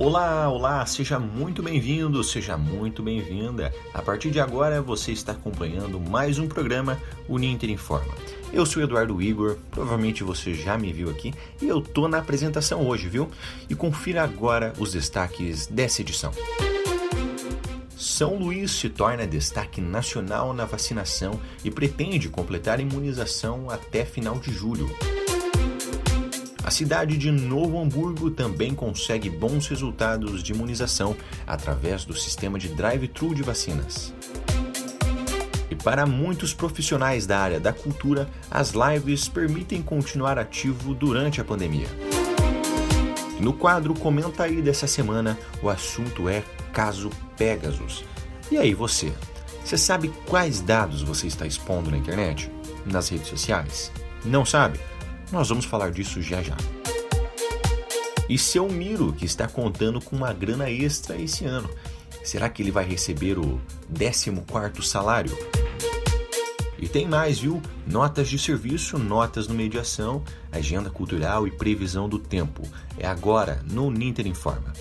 Olá, olá, seja muito bem-vindo, seja muito bem-vinda. A partir de agora você está acompanhando mais um programa Uninter Informa. Eu sou Eduardo Igor, provavelmente você já me viu aqui e eu tô na apresentação hoje, viu? E confira agora os destaques dessa edição. São Luís se torna destaque nacional na vacinação e pretende completar a imunização até final de julho. A cidade de Novo Hamburgo também consegue bons resultados de imunização através do sistema de drive-thru de vacinas. E para muitos profissionais da área da cultura, as lives permitem continuar ativo durante a pandemia. No quadro Comenta aí dessa semana, o assunto é caso Pegasus. E aí você? Você sabe quais dados você está expondo na internet? Nas redes sociais? Não sabe? Nós vamos falar disso já já. E seu Miro, que está contando com uma grana extra esse ano. Será que ele vai receber o 14º salário? E tem mais, viu? Notas de serviço, notas no mediação, agenda cultural e previsão do tempo. É agora no Ninter Informa.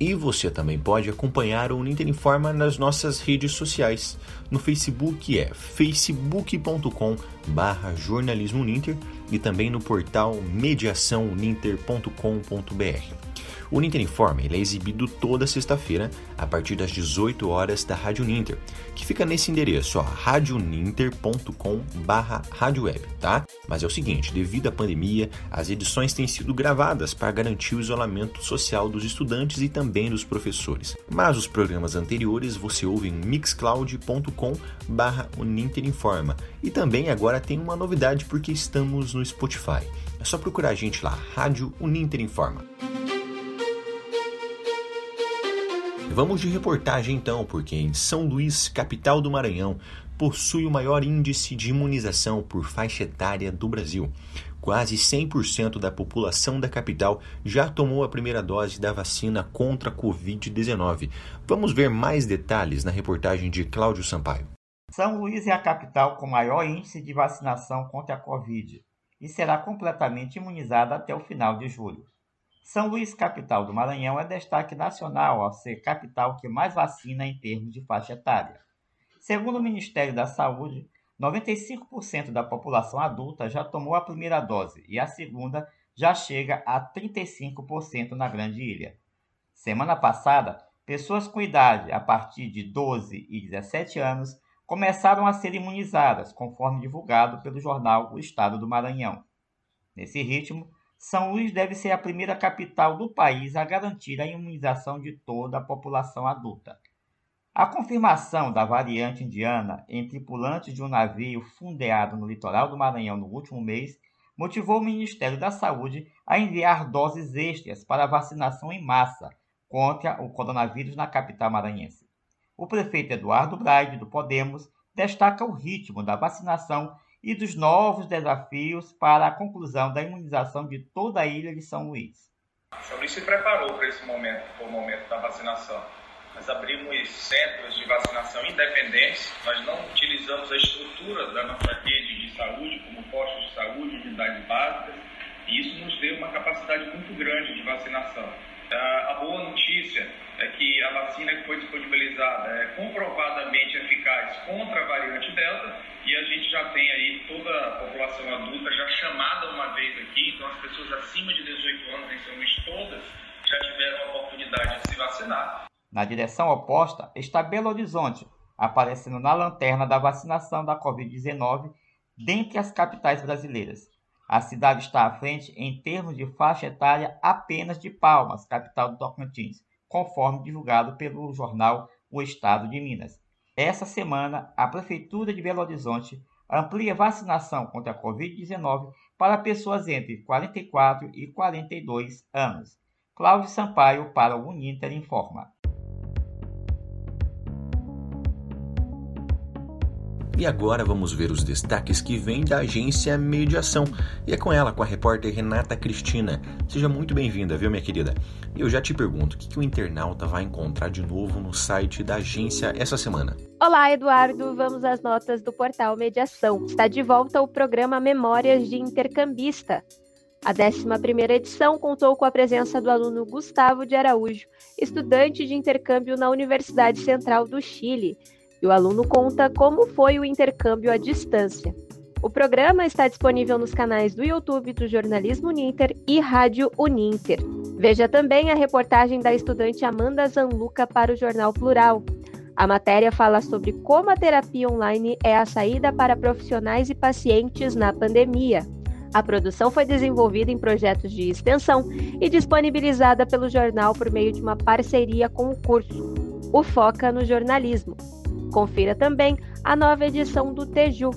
E você também pode acompanhar o Ninter Informa nas nossas redes sociais. No Facebook é facebook.com barra jornalismo Ninter e também no portal mediaçãoninter.com.br. O Ninter Informa ele é exibido toda sexta-feira a partir das 18 horas da Rádio Ninter, que fica nesse endereço, radioninter.com/radioweb, tá? Mas é o seguinte, devido à pandemia, as edições têm sido gravadas para garantir o isolamento social dos estudantes e também dos professores. Mas os programas anteriores você ouve em mixcloud.com/uninterinforma. E também agora tem uma novidade porque estamos no Spotify. É só procurar a gente lá, Rádio Uninter Informa. Vamos de reportagem então, porque em São Luís, capital do Maranhão, possui o maior índice de imunização por faixa etária do Brasil. Quase 100% da população da capital já tomou a primeira dose da vacina contra a Covid-19. Vamos ver mais detalhes na reportagem de Cláudio Sampaio. São Luís é a capital com maior índice de vacinação contra a Covid e será completamente imunizada até o final de julho. São Luís, capital do Maranhão, é destaque nacional ao ser capital que mais vacina em termos de faixa etária. Segundo o Ministério da Saúde, 95% da população adulta já tomou a primeira dose e a segunda já chega a 35% na Grande Ilha. Semana passada, pessoas com idade a partir de 12 e 17 anos começaram a ser imunizadas, conforme divulgado pelo jornal O Estado do Maranhão. Nesse ritmo, são Luís deve ser a primeira capital do país a garantir a imunização de toda a população adulta. A confirmação da variante indiana em tripulantes de um navio fundeado no litoral do Maranhão no último mês motivou o Ministério da Saúde a enviar doses extras para vacinação em massa contra o coronavírus na capital maranhense. O prefeito Eduardo Braide, do Podemos, destaca o ritmo da vacinação e dos novos desafios para a conclusão da imunização de toda a ilha de São Luís. São Luís se preparou para esse momento, para o momento da vacinação. Nós abrimos centros de vacinação independentes, nós não utilizamos a estrutura da nossa rede de saúde, como postos de saúde, unidades básicas, e isso nos deu uma capacidade muito grande de vacinação. A boa notícia é que a vacina que foi disponibilizada é comprovadamente eficaz contra a variante a gente já tem aí toda a população adulta já chamada uma vez aqui, então as pessoas acima de 18 anos em São todas já tiveram a oportunidade de se vacinar. Na direção oposta está Belo Horizonte, aparecendo na lanterna da vacinação da Covid-19 dentre as capitais brasileiras. A cidade está à frente em termos de faixa etária apenas de Palmas, capital do Tocantins, conforme divulgado pelo jornal O Estado de Minas. Essa semana, a Prefeitura de Belo Horizonte amplia vacinação contra a Covid-19 para pessoas entre 44 e 42 anos. Cláudio Sampaio para o Uninter Informa. E agora vamos ver os destaques que vêm da agência Mediação. E é com ela, com a repórter Renata Cristina. Seja muito bem-vinda, viu, minha querida? Eu já te pergunto, o que, que o internauta vai encontrar de novo no site da agência essa semana? Olá, Eduardo. Vamos às notas do portal Mediação. Está de volta o programa Memórias de Intercambista. A 11ª edição contou com a presença do aluno Gustavo de Araújo, estudante de intercâmbio na Universidade Central do Chile, e o aluno conta como foi o intercâmbio à distância. O programa está disponível nos canais do YouTube do Jornalismo Uninter e Rádio Uninter. Veja também a reportagem da estudante Amanda Zanluca para o Jornal Plural. A matéria fala sobre como a terapia online é a saída para profissionais e pacientes na pandemia. A produção foi desenvolvida em projetos de extensão e disponibilizada pelo jornal por meio de uma parceria com o curso, o Foca no Jornalismo. Confira também a nova edição do Teju.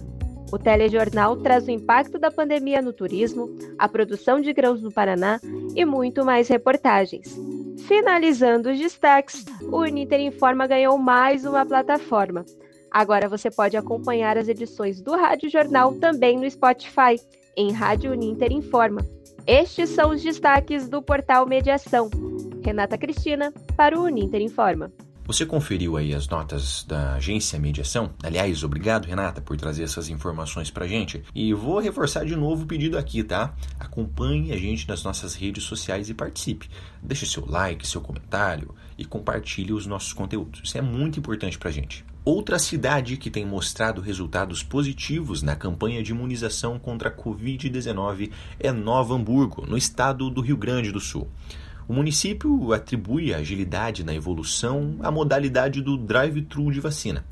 O telejornal traz o impacto da pandemia no turismo, a produção de grãos no Paraná e muito mais reportagens. Finalizando os destaques, o Uniter Informa ganhou mais uma plataforma. Agora você pode acompanhar as edições do Rádio Jornal também no Spotify em Rádio Uninter Informa. Estes são os destaques do portal Mediação. Renata Cristina, para o Uninter Informa. Você conferiu aí as notas da agência Mediação? Aliás, obrigado, Renata, por trazer essas informações pra gente. E vou reforçar de novo o pedido aqui, tá? Acompanhe a gente nas nossas redes sociais e participe. Deixe seu like, seu comentário e compartilhe os nossos conteúdos. Isso é muito importante pra gente. Outra cidade que tem mostrado resultados positivos na campanha de imunização contra a Covid-19 é Nova Hamburgo, no estado do Rio Grande do Sul. O município atribui a agilidade na evolução à modalidade do drive-thru de vacina.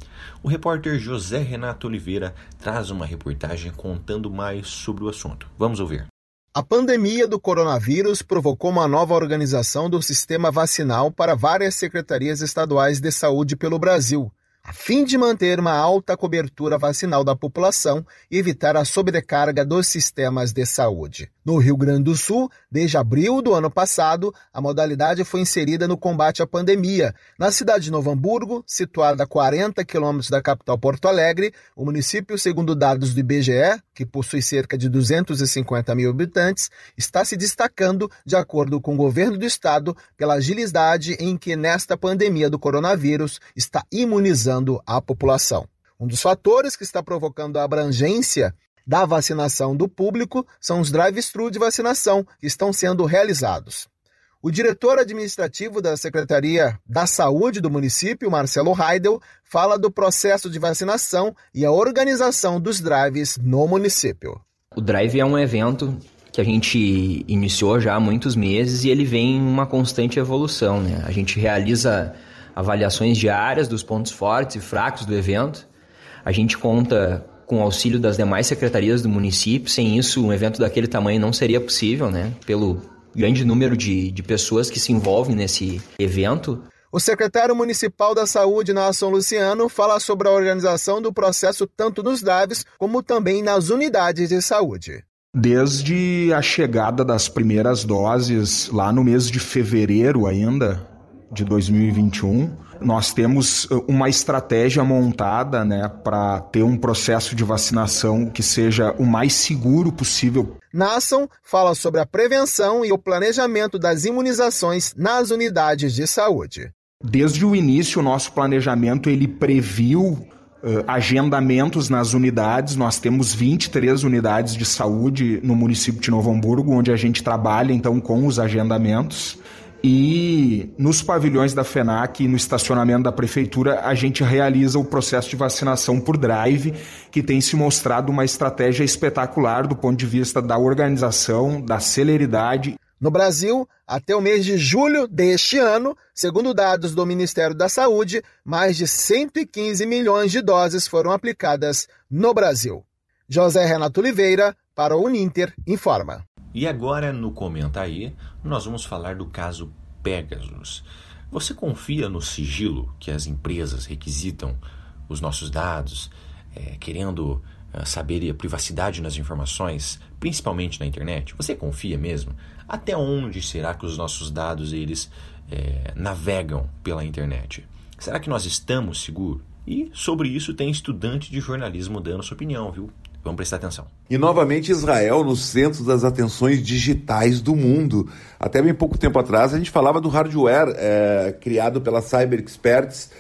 O repórter José Renato Oliveira traz uma reportagem contando mais sobre o assunto. Vamos ouvir. A pandemia do coronavírus provocou uma nova organização do sistema vacinal para várias secretarias estaduais de saúde pelo Brasil a fim de manter uma alta cobertura vacinal da população e evitar a sobrecarga dos sistemas de saúde. No Rio Grande do Sul, desde abril do ano passado, a modalidade foi inserida no combate à pandemia. Na cidade de Novo Hamburgo, situada a 40 quilômetros da capital Porto Alegre, o município, segundo dados do IBGE, que possui cerca de 250 mil habitantes, está se destacando, de acordo com o governo do estado, pela agilidade em que, nesta pandemia do coronavírus, está imunizando a população. Um dos fatores que está provocando a abrangência da vacinação do público são os drive-thru de vacinação que estão sendo realizados. O diretor administrativo da Secretaria da Saúde do município, Marcelo Heidel, fala do processo de vacinação e a organização dos drives no município. O drive é um evento que a gente iniciou já há muitos meses e ele vem em uma constante evolução. Né? A gente realiza avaliações diárias dos pontos fortes e fracos do evento. A gente conta com o auxílio das demais secretarias do município. Sem isso, um evento daquele tamanho não seria possível, né? Pelo grande número de, de pessoas que se envolvem nesse evento. O secretário municipal da Saúde, Nelson Luciano, fala sobre a organização do processo tanto nos DAVs como também nas unidades de saúde. Desde a chegada das primeiras doses, lá no mês de fevereiro ainda, de 2021. Nós temos uh, uma estratégia montada né, para ter um processo de vacinação que seja o mais seguro possível. Nasson fala sobre a prevenção e o planejamento das imunizações nas unidades de saúde. Desde o início, o nosso planejamento ele previu Uh, agendamentos nas unidades. Nós temos 23 unidades de saúde no município de Novo Hamburgo, onde a gente trabalha então com os agendamentos. E nos pavilhões da FENAC e no estacionamento da prefeitura, a gente realiza o processo de vacinação por drive, que tem se mostrado uma estratégia espetacular do ponto de vista da organização, da celeridade. No Brasil, até o mês de julho deste ano, segundo dados do Ministério da Saúde, mais de 115 milhões de doses foram aplicadas no Brasil. José Renato Oliveira, para o Uninter, informa. E agora no Comenta aí, nós vamos falar do caso Pegasus. Você confia no sigilo que as empresas requisitam os nossos dados, é, querendo é, saber a privacidade nas informações, principalmente na internet? Você confia mesmo? Até onde será que os nossos dados eles é, navegam pela internet? Será que nós estamos seguros? E sobre isso tem estudante de jornalismo dando sua opinião, viu? Vamos prestar atenção. E novamente Israel no centro das atenções digitais do mundo. Até bem pouco tempo atrás a gente falava do hardware é, criado pela Cyber Experts,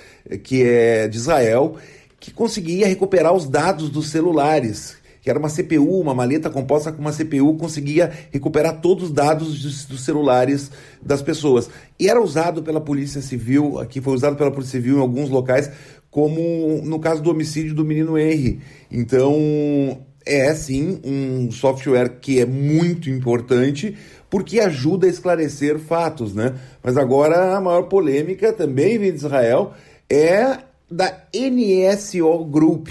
que é de Israel, que conseguia recuperar os dados dos celulares que era uma CPU, uma maleta composta com uma CPU, conseguia recuperar todos os dados dos, dos, celulares das pessoas. E era usado pela Polícia Civil, aqui foi usado pela Polícia Civil em alguns locais, como no caso do homicídio do menino Henry. Então, é sim um software que é muito importante porque ajuda a esclarecer fatos, né? Mas agora a maior polêmica também vem de Israel é da NSO Group,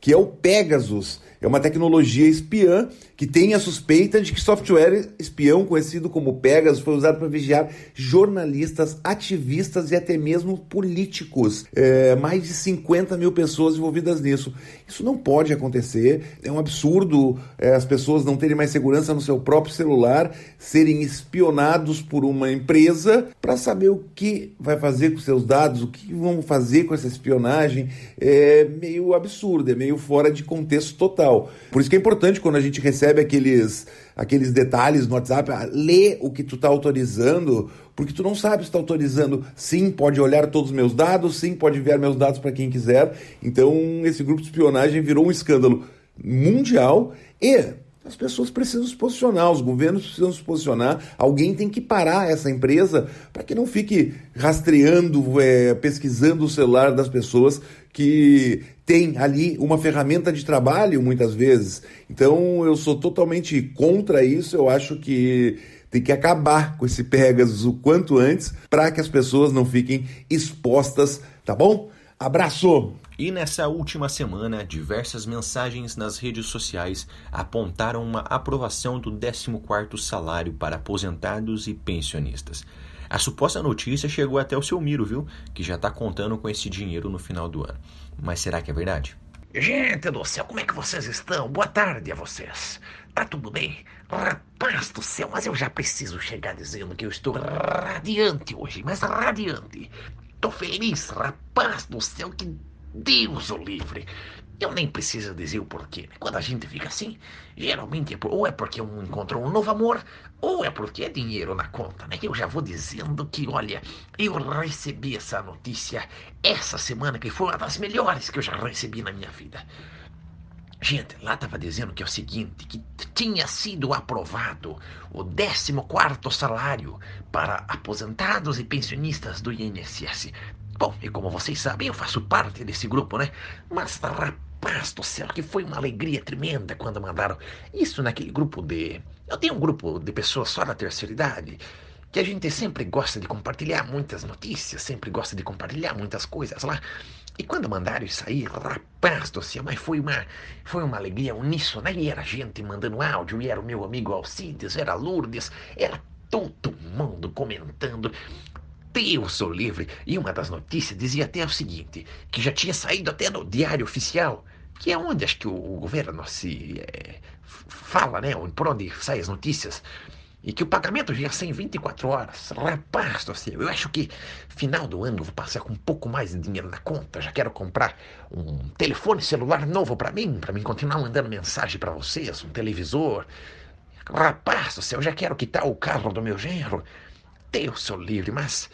que é o Pegasus. É uma tecnologia espiã que tem a suspeita de que software espião conhecido como Pegasus foi usado para vigiar jornalistas, ativistas e até mesmo políticos. É, mais de 50 mil pessoas envolvidas nisso. Isso não pode acontecer. É um absurdo é, as pessoas não terem mais segurança no seu próprio celular, serem espionados por uma empresa para saber o que vai fazer com seus dados, o que vão fazer com essa espionagem. É meio absurdo, é meio fora de contexto total. Por isso que é importante quando a gente recebe recebe aqueles, aqueles detalhes no WhatsApp, ah, lê o que tu está autorizando, porque tu não sabe se está autorizando. Sim, pode olhar todos os meus dados, sim, pode enviar meus dados para quem quiser. Então, esse grupo de espionagem virou um escândalo mundial e as pessoas precisam se posicionar, os governos precisam se posicionar, alguém tem que parar essa empresa para que não fique rastreando, é, pesquisando o celular das pessoas que tem ali uma ferramenta de trabalho muitas vezes. Então eu sou totalmente contra isso, eu acho que tem que acabar com esse Pegasus o quanto antes para que as pessoas não fiquem expostas, tá bom? Abraço! E nessa última semana, diversas mensagens nas redes sociais apontaram uma aprovação do 14º salário para aposentados e pensionistas. A suposta notícia chegou até o seu Miro, viu? Que já está contando com esse dinheiro no final do ano. Mas será que é verdade? Gente do céu, como é que vocês estão? Boa tarde a vocês. Tá tudo bem? Rapaz do céu, mas eu já preciso chegar dizendo que eu estou radiante hoje, mas radiante. Tô feliz, rapaz do céu, que Deus o livre. Eu nem preciso dizer o porquê. Né? Quando a gente fica assim, geralmente é por, ou é porque um encontrou um novo amor, ou é porque é dinheiro na conta, né? Eu já vou dizendo que, olha, eu recebi essa notícia essa semana, que foi uma das melhores que eu já recebi na minha vida. Gente, lá estava dizendo que é o seguinte, que tinha sido aprovado o 14º salário para aposentados e pensionistas do INSS. Bom, e como vocês sabem, eu faço parte desse grupo, né? Mas, rapaz do céu, que foi uma alegria tremenda quando mandaram isso naquele grupo de. Eu tenho um grupo de pessoas só da terceira idade que a gente sempre gosta de compartilhar muitas notícias, sempre gosta de compartilhar muitas coisas lá. E quando mandaram isso aí, rapaz do céu, mas foi uma, foi uma alegria uníssona. E era gente mandando áudio, e era o meu amigo Alcides, era Lourdes, era todo mundo comentando. Deus sou livre. E uma das notícias dizia até o seguinte, que já tinha saído até no Diário Oficial, que é onde acho que o, o governo se é, fala, né, por onde saem as notícias, e que o pagamento já ser em 24 horas. Rapaz do céu, eu acho que final do ano eu vou passar com um pouco mais de dinheiro na conta. Já quero comprar um telefone celular novo para mim, para mim continuar mandando mensagem para vocês, um televisor. Rapaz do céu, eu já quero quitar o carro do meu genro. Deus sou livre, mas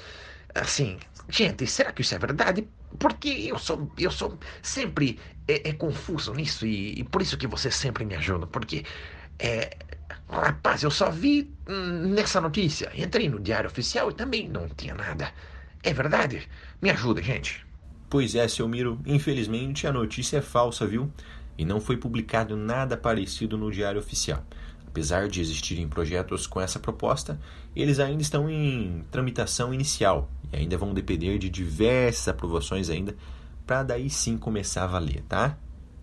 assim, gente, será que isso é verdade? Porque eu sou, eu sou sempre é, é confuso nisso e, e, por isso que você sempre me ajuda, porque é, rapaz, eu só vi hum, nessa notícia, entrei no diário oficial e também não tinha nada. É verdade? Me ajuda, gente. Pois é, seu Miro, infelizmente a notícia é falsa, viu? E não foi publicado nada parecido no diário oficial. Apesar de existirem projetos com essa proposta, eles ainda estão em tramitação inicial e ainda vão depender de diversas aprovações ainda para daí sim começar a valer, tá?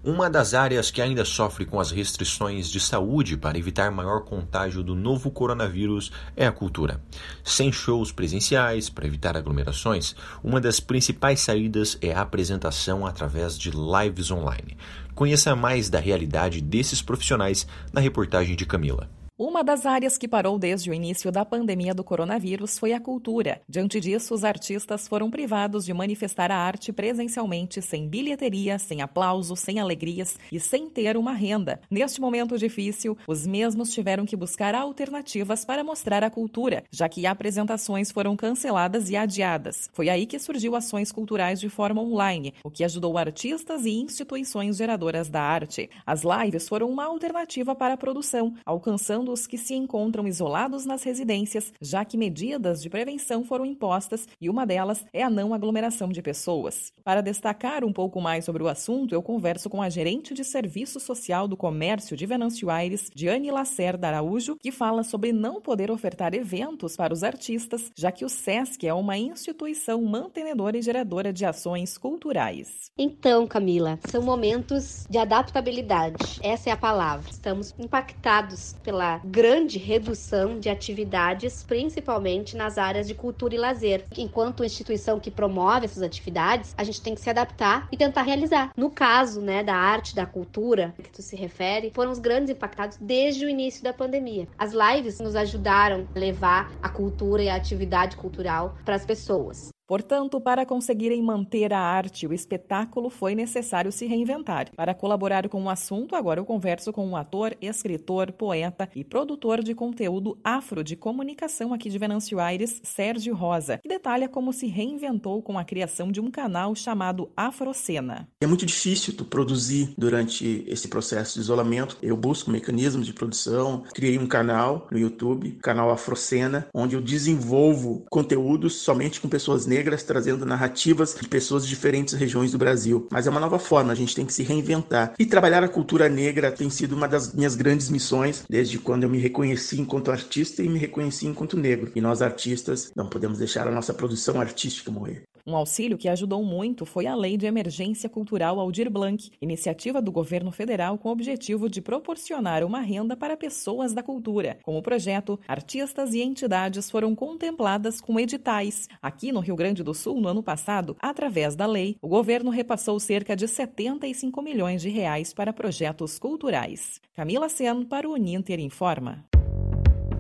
Uma das áreas que ainda sofre com as restrições de saúde para evitar maior contágio do novo coronavírus é a cultura. Sem shows presenciais, para evitar aglomerações, uma das principais saídas é a apresentação através de lives online. Conheça mais da realidade desses profissionais na reportagem de Camila. Uma das áreas que parou desde o início da pandemia do coronavírus foi a cultura. Diante disso, os artistas foram privados de manifestar a arte presencialmente, sem bilheteria, sem aplausos, sem alegrias e sem ter uma renda. Neste momento difícil, os mesmos tiveram que buscar alternativas para mostrar a cultura, já que apresentações foram canceladas e adiadas. Foi aí que surgiu ações culturais de forma online, o que ajudou artistas e instituições geradoras da arte. As lives foram uma alternativa para a produção, alcançando os que se encontram isolados nas residências, já que medidas de prevenção foram impostas e uma delas é a não aglomeração de pessoas. Para destacar um pouco mais sobre o assunto, eu converso com a gerente de Serviço Social do Comércio de Venâncio Aires, Diane Lacerda Araújo, que fala sobre não poder ofertar eventos para os artistas, já que o SESC é uma instituição mantenedora e geradora de ações culturais. Então, Camila, são momentos de adaptabilidade. Essa é a palavra. Estamos impactados pela grande redução de atividades, principalmente nas áreas de cultura e lazer. Enquanto instituição que promove essas atividades, a gente tem que se adaptar e tentar realizar. No caso, né, da arte, da cultura, que tu se refere, foram os grandes impactados desde o início da pandemia. As lives nos ajudaram a levar a cultura e a atividade cultural para as pessoas. Portanto, para conseguirem manter a arte e o espetáculo, foi necessário se reinventar. Para colaborar com o assunto, agora eu converso com um ator, escritor, poeta e produtor de conteúdo afro de comunicação aqui de Venâncio Aires, Sérgio Rosa, que detalha como se reinventou com a criação de um canal chamado Afrocena. É muito difícil tu produzir durante esse processo de isolamento. Eu busco mecanismos de produção, criei um canal no YouTube, canal Afrocena, onde eu desenvolvo conteúdos somente com pessoas negras negras, trazendo narrativas de pessoas de diferentes regiões do Brasil. Mas é uma nova forma, a gente tem que se reinventar. E trabalhar a cultura negra tem sido uma das minhas grandes missões desde quando eu me reconheci enquanto artista e me reconheci enquanto negro. E nós artistas não podemos deixar a nossa produção artística morrer. Um auxílio que ajudou muito foi a Lei de Emergência Cultural Aldir Blanc, iniciativa do governo federal com o objetivo de proporcionar uma renda para pessoas da cultura. Com o projeto, artistas e entidades foram contempladas com editais. Aqui no Rio Grande do Sul, no ano passado, através da lei, o governo repassou cerca de 75 milhões de reais para projetos culturais. Camila Sen para o Uninter Informa.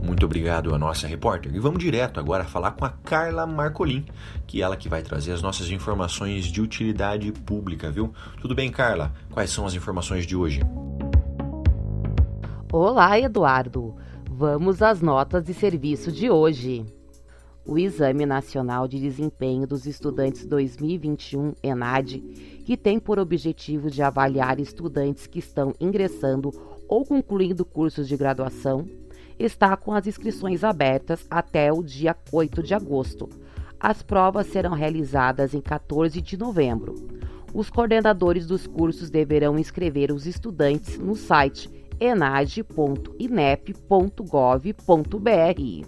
Muito obrigado à nossa repórter. E vamos direto agora falar com a Carla Marcolin, que é ela que vai trazer as nossas informações de utilidade pública, viu? Tudo bem, Carla? Quais são as informações de hoje? Olá, Eduardo. Vamos às notas de serviço de hoje. O Exame Nacional de Desempenho dos Estudantes 2021, ENAD, que tem por objetivo de avaliar estudantes que estão ingressando ou concluindo cursos de graduação, está com as inscrições abertas até o dia 8 de agosto. As provas serão realizadas em 14 de novembro. Os coordenadores dos cursos deverão inscrever os estudantes no site enad.inep.gov.br.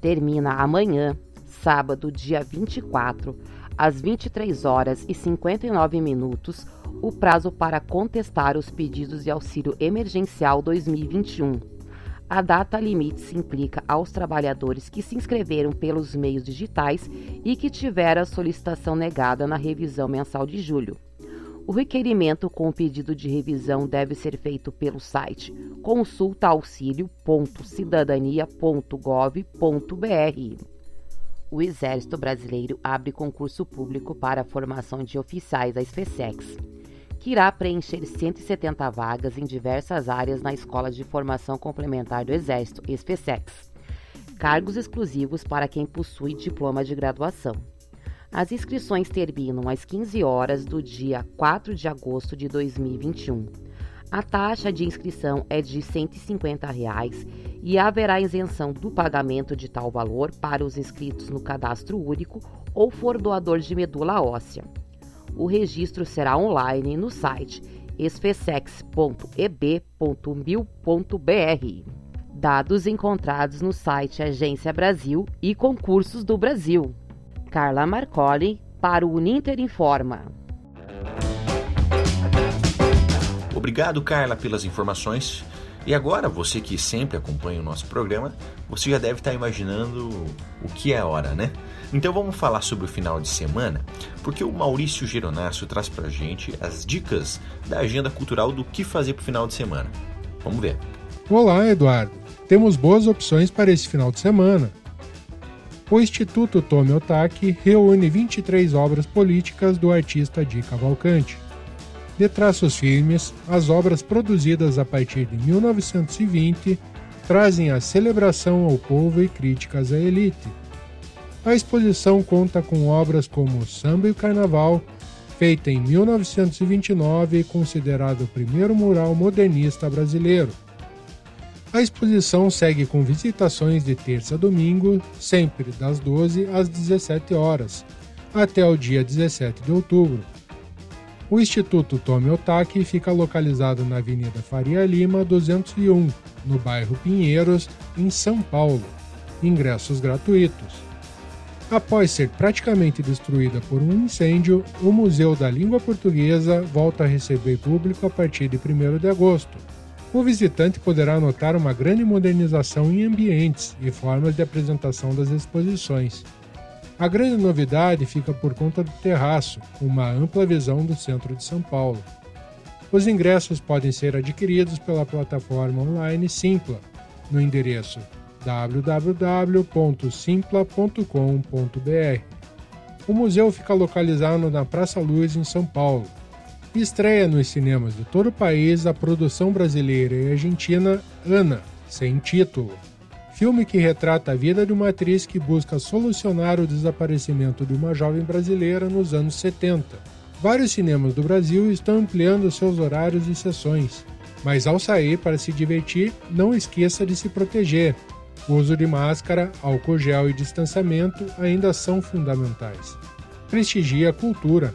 Termina amanhã, sábado, dia 24, às 23 horas e 59 minutos, o prazo para contestar os pedidos de auxílio emergencial 2021 a data limite se implica aos trabalhadores que se inscreveram pelos meios digitais e que tiveram a solicitação negada na revisão mensal de julho. O requerimento com o pedido de revisão deve ser feito pelo site consultaauxilio.cidadania.gov.br. O Exército Brasileiro abre concurso público para a formação de oficiais da SpaceX que irá preencher 170 vagas em diversas áreas na Escola de Formação Complementar do Exército, SPSEX. Cargos exclusivos para quem possui diploma de graduação. As inscrições terminam às 15 horas do dia 4 de agosto de 2021. A taxa de inscrição é de 150 reais e haverá isenção do pagamento de tal valor para os inscritos no cadastro único ou for doador de medula óssea. O registro será online no site esfesex.eb.mil.br. Dados encontrados no site Agência Brasil e Concursos do Brasil. Carla Marcoli para o Uninter Informa. Obrigado, Carla, pelas informações. E agora, você que sempre acompanha o nosso programa, você já deve estar imaginando o que é hora, né? Então vamos falar sobre o final de semana, porque o Maurício Geronasso traz pra gente as dicas da agenda cultural do que fazer pro final de semana. Vamos ver. Olá, Eduardo. temos boas opções para esse final de semana. O Instituto Tomi Otaki reúne 23 obras políticas do artista Di Cavalcante. De traços firmes, as obras produzidas a partir de 1920 trazem a celebração ao povo e críticas à elite. A exposição conta com obras como Samba e o Carnaval, feita em 1929 e considerado o primeiro mural modernista brasileiro. A exposição segue com visitações de terça a domingo, sempre das 12 às 17 horas, até o dia 17 de outubro. O Instituto Tomi Otaki fica localizado na Avenida Faria Lima 201, no bairro Pinheiros, em São Paulo. Ingressos gratuitos. Após ser praticamente destruída por um incêndio, o Museu da Língua Portuguesa volta a receber público a partir de 1 de agosto. O visitante poderá notar uma grande modernização em ambientes e formas de apresentação das exposições. A grande novidade fica por conta do terraço, uma ampla visão do centro de São Paulo. Os ingressos podem ser adquiridos pela plataforma online Simpla, no endereço www.simpla.com.br. O museu fica localizado na Praça Luz, em São Paulo. Estreia nos cinemas de todo o país a produção brasileira e argentina Ana, sem título. Filme que retrata a vida de uma atriz que busca solucionar o desaparecimento de uma jovem brasileira nos anos 70. Vários cinemas do Brasil estão ampliando seus horários e sessões, mas ao sair para se divertir, não esqueça de se proteger. O uso de máscara, álcool gel e distanciamento ainda são fundamentais. Prestigie a cultura.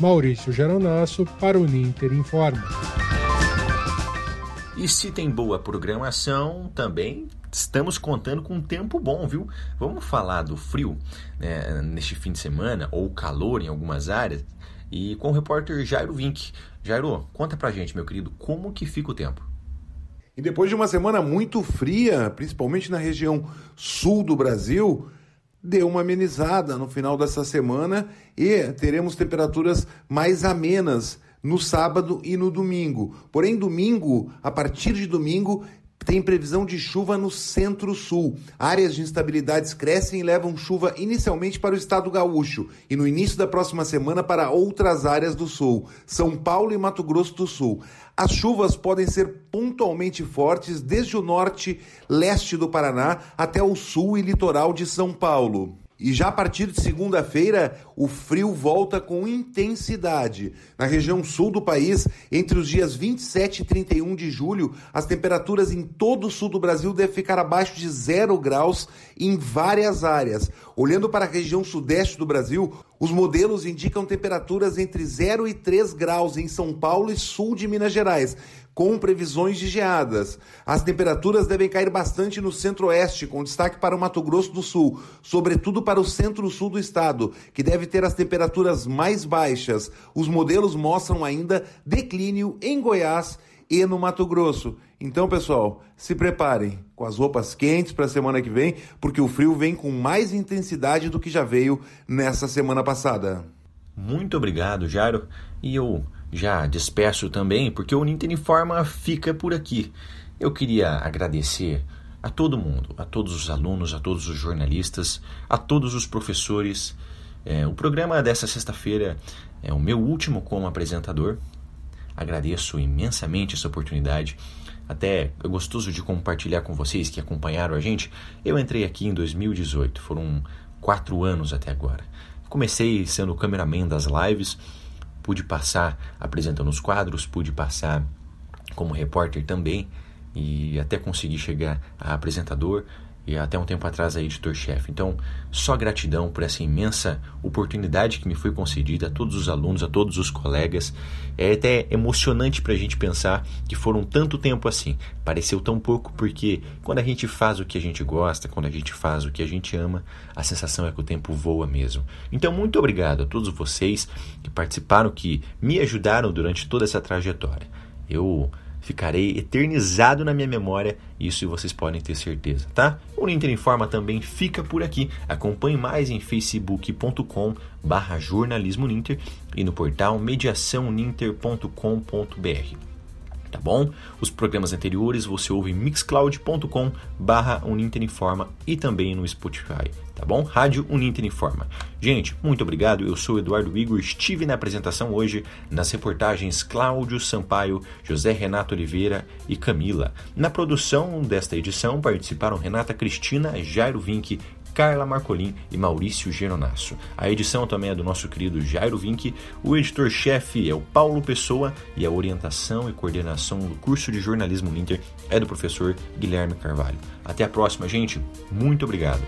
Maurício Geronasso para o Ninter Informa. E se tem boa programação, também estamos contando com um tempo bom, viu? Vamos falar do frio né, neste fim de semana, ou calor em algumas áreas, e com o repórter Jairo Vink. Jairo, conta pra gente, meu querido, como que fica o tempo? E depois de uma semana muito fria, principalmente na região sul do Brasil, deu uma amenizada no final dessa semana e teremos temperaturas mais amenas no sábado e no domingo. Porém, domingo, a partir de domingo, tem previsão de chuva no centro-sul. Áreas de instabilidades crescem e levam chuva inicialmente para o estado gaúcho e no início da próxima semana para outras áreas do sul, São Paulo e Mato Grosso do Sul. As chuvas podem ser pontualmente fortes desde o norte, leste do Paraná até o sul e litoral de São Paulo. E já a partir de segunda-feira, o frio volta com intensidade. Na região sul do país, entre os dias 27 e 31 de julho, as temperaturas em todo o sul do Brasil devem ficar abaixo de zero graus em várias áreas. Olhando para a região sudeste do Brasil, os modelos indicam temperaturas entre 0 e 3 graus em São Paulo e sul de Minas Gerais, com previsões de geadas. As temperaturas devem cair bastante no centro-oeste, com destaque para o Mato Grosso do Sul, sobretudo para o centro-sul do estado, que deve ter as temperaturas mais baixas. Os modelos mostram ainda declínio em Goiás e no Mato Grosso. Então, pessoal, se preparem com as roupas quentes para a semana que vem, porque o frio vem com mais intensidade do que já veio nessa semana passada. Muito obrigado, Jairo. E eu já despeço também, porque o Ninter Informa fica por aqui. Eu queria agradecer a todo mundo, a todos os alunos, a todos os jornalistas, a todos os professores. É, o programa dessa sexta-feira é o meu último como apresentador. Agradeço imensamente essa oportunidade. Até é gostoso de compartilhar com vocês que acompanharam a gente. Eu entrei aqui em 2018, foram quatro anos até agora. Comecei sendo cameraman das lives pude passar apresentando os quadros, pude passar como repórter também e até consegui chegar a apresentador e até um tempo atrás a editor-chefe. Então, só gratidão por essa imensa oportunidade que me foi concedida a todos os alunos, a todos os colegas. É até emocionante para a gente pensar que foram tanto tempo assim. Pareceu tão pouco porque quando a gente faz o que a gente gosta, quando a gente faz o que a gente ama, a sensação é que o tempo voa mesmo. Então, muito obrigado a todos vocês que participaram, que me ajudaram durante toda essa trajetória. Eu ficarei eternizado na minha memória, isso vocês podem ter certeza, tá? O Ninter Informa também fica por aqui. Acompanhe mais em facebook.com barra jornalismo Ninter e no portal mediaçãoninter.com.br. tá bom? Os programas anteriores você ouve em mixcloud.com barra Uninterinforma e também no Spotify, tá bom? Rádio Uninterinforma. Gente, muito obrigado, eu sou Eduardo Igor, estive na apresentação hoje nas reportagens Cláudio Sampaio, José Renato Oliveira e Camila. Na produção desta edição participaram Renata Cristina, Jairo Vink, Carla Marcolin e Maurício Geronasso. A edição também é do nosso querido Jairo Vink, o editor-chefe é o Paulo Pessoa e a orientação e coordenação do curso de jornalismo Inter é do professor Guilherme Carvalho. Até a próxima, gente. Muito obrigado.